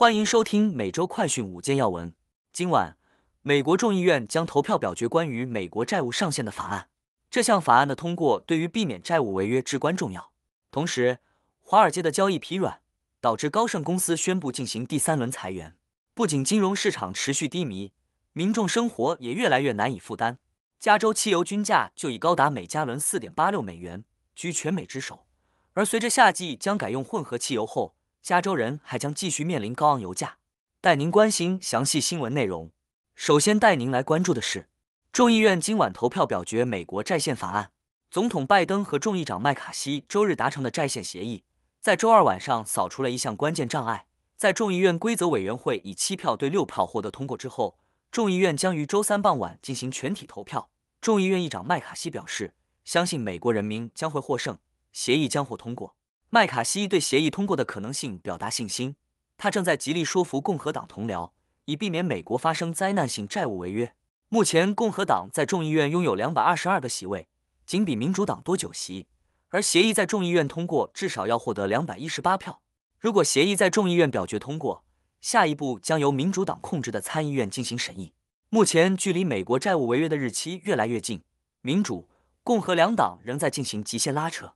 欢迎收听每周快讯五件要闻。今晚，美国众议院将投票表决关于美国债务上限的法案。这项法案的通过对于避免债务违约至关重要。同时，华尔街的交易疲软，导致高盛公司宣布进行第三轮裁员。不仅金融市场持续低迷，民众生活也越来越难以负担。加州汽油均价就已高达每加仑四点八六美元，居全美之首。而随着夏季将改用混合汽油后，加州人还将继续面临高昂油价。带您关心详细新闻内容。首先带您来关注的是，众议院今晚投票表决美国债限法案。总统拜登和众议长麦卡锡周日达成的债限协议，在周二晚上扫除了一项关键障碍。在众议院规则委员会以七票对六票获得通过之后，众议院将于周三傍晚进行全体投票。众议院议长麦卡锡表示，相信美国人民将会获胜，协议将获通过。麦卡锡对协议通过的可能性表达信心，他正在极力说服共和党同僚，以避免美国发生灾难性债务违约。目前，共和党在众议院拥有两百二十二个席位，仅比民主党多九席，而协议在众议院通过至少要获得两百一十八票。如果协议在众议院表决通过，下一步将由民主党控制的参议院进行审议。目前，距离美国债务违约的日期越来越近，民主、共和两党仍在进行极限拉扯。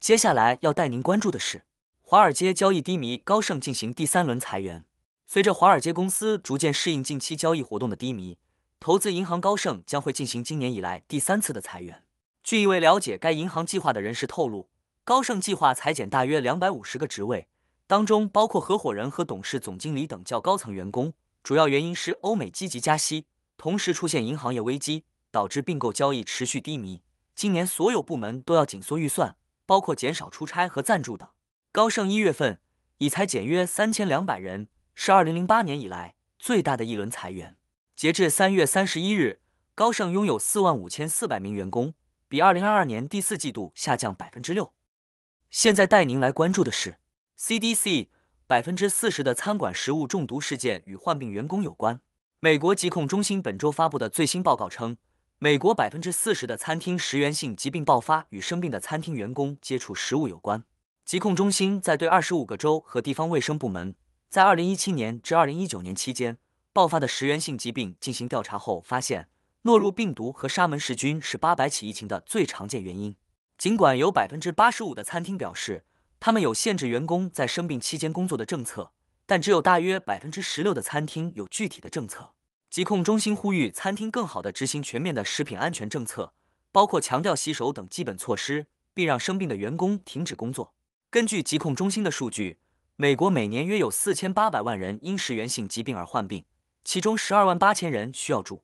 接下来要带您关注的是，华尔街交易低迷，高盛进行第三轮裁员。随着华尔街公司逐渐适应近期交易活动的低迷，投资银行高盛将会进行今年以来第三次的裁员。据一位了解该银行计划的人士透露，高盛计划裁减大约两百五十个职位，当中包括合伙人和董事总经理等较高层员工。主要原因是欧美积极加息，同时出现银行业危机，导致并购交易持续低迷。今年所有部门都要紧缩预算。包括减少出差和赞助等。高盛一月份已裁减约三千两百人，是二零零八年以来最大的一轮裁员。截至三月三十一日，高盛拥有四万五千四百名员工，比二零二二年第四季度下降百分之六。现在带您来关注的是 CDC 百分之四十的餐馆食物中毒事件与患病员工有关。美国疾控中心本周发布的最新报告称。美国百分之四十的餐厅食源性疾病爆发与生病的餐厅员工接触食物有关。疾控中心在对二十五个州和地方卫生部门在二零一七年至二零一九年期间爆发的食源性疾病进行调查后发现，诺如病毒和沙门氏菌是八百起疫情的最常见原因。尽管有百分之八十五的餐厅表示他们有限制员工在生病期间工作的政策，但只有大约百分之十六的餐厅有具体的政策。疾控中心呼吁餐厅更好地执行全面的食品安全政策，包括强调洗手等基本措施，并让生病的员工停止工作。根据疾控中心的数据，美国每年约有四千八百万人因食源性疾病而患病，其中十二万八千人需要住。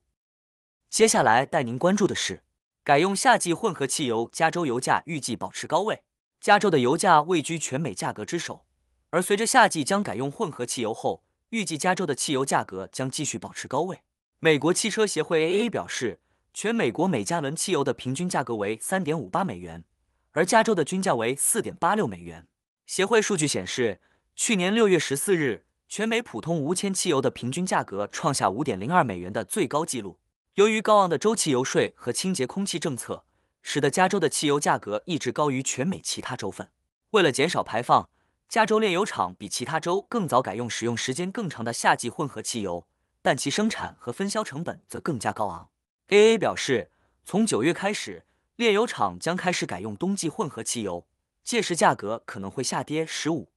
接下来带您关注的是，改用夏季混合汽油，加州油价预计保持高位。加州的油价位居全美价格之首，而随着夏季将改用混合汽油后，预计加州的汽油价格将继续保持高位。美国汽车协会 AA 表示，全美国每加仑汽油的平均价格为三点五八美元，而加州的均价为四点八六美元。协会数据显示，去年六月十四日，全美普通无铅汽油的平均价格创下五点零二美元的最高纪录。由于高昂的州汽油税和清洁空气政策，使得加州的汽油价格一直高于全美其他州份。为了减少排放，加州炼油厂比其他州更早改用使用时间更长的夏季混合汽油，但其生产和分销成本则更加高昂。AA 表示，从九月开始，炼油厂将开始改用冬季混合汽油，届时价格可能会下跌十五。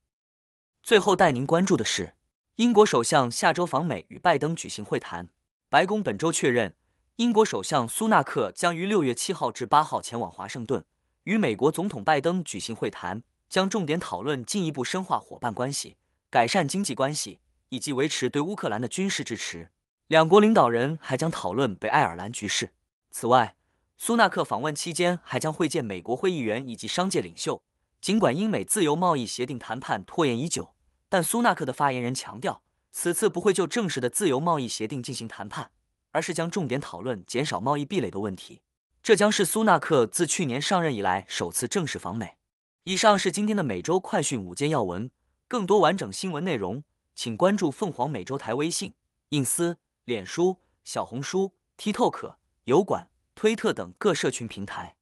最后带您关注的是，英国首相下周访美与拜登举行会谈。白宫本周确认，英国首相苏纳克将于六月七号至八号前往华盛顿，与美国总统拜登举行会谈。将重点讨论进一步深化伙伴关系、改善经济关系以及维持对乌克兰的军事支持。两国领导人还将讨论北爱尔兰局势。此外，苏纳克访问期间还将会见美国会议员以及商界领袖。尽管英美自由贸易协定谈判拖延已久，但苏纳克的发言人强调，此次不会就正式的自由贸易协定进行谈判，而是将重点讨论减少贸易壁垒的问题。这将是苏纳克自去年上任以来首次正式访美。以上是今天的每周快讯五件要闻，更多完整新闻内容，请关注凤凰美洲台微信、隐私、脸书、小红书、TikTok、油管、推特等各社群平台。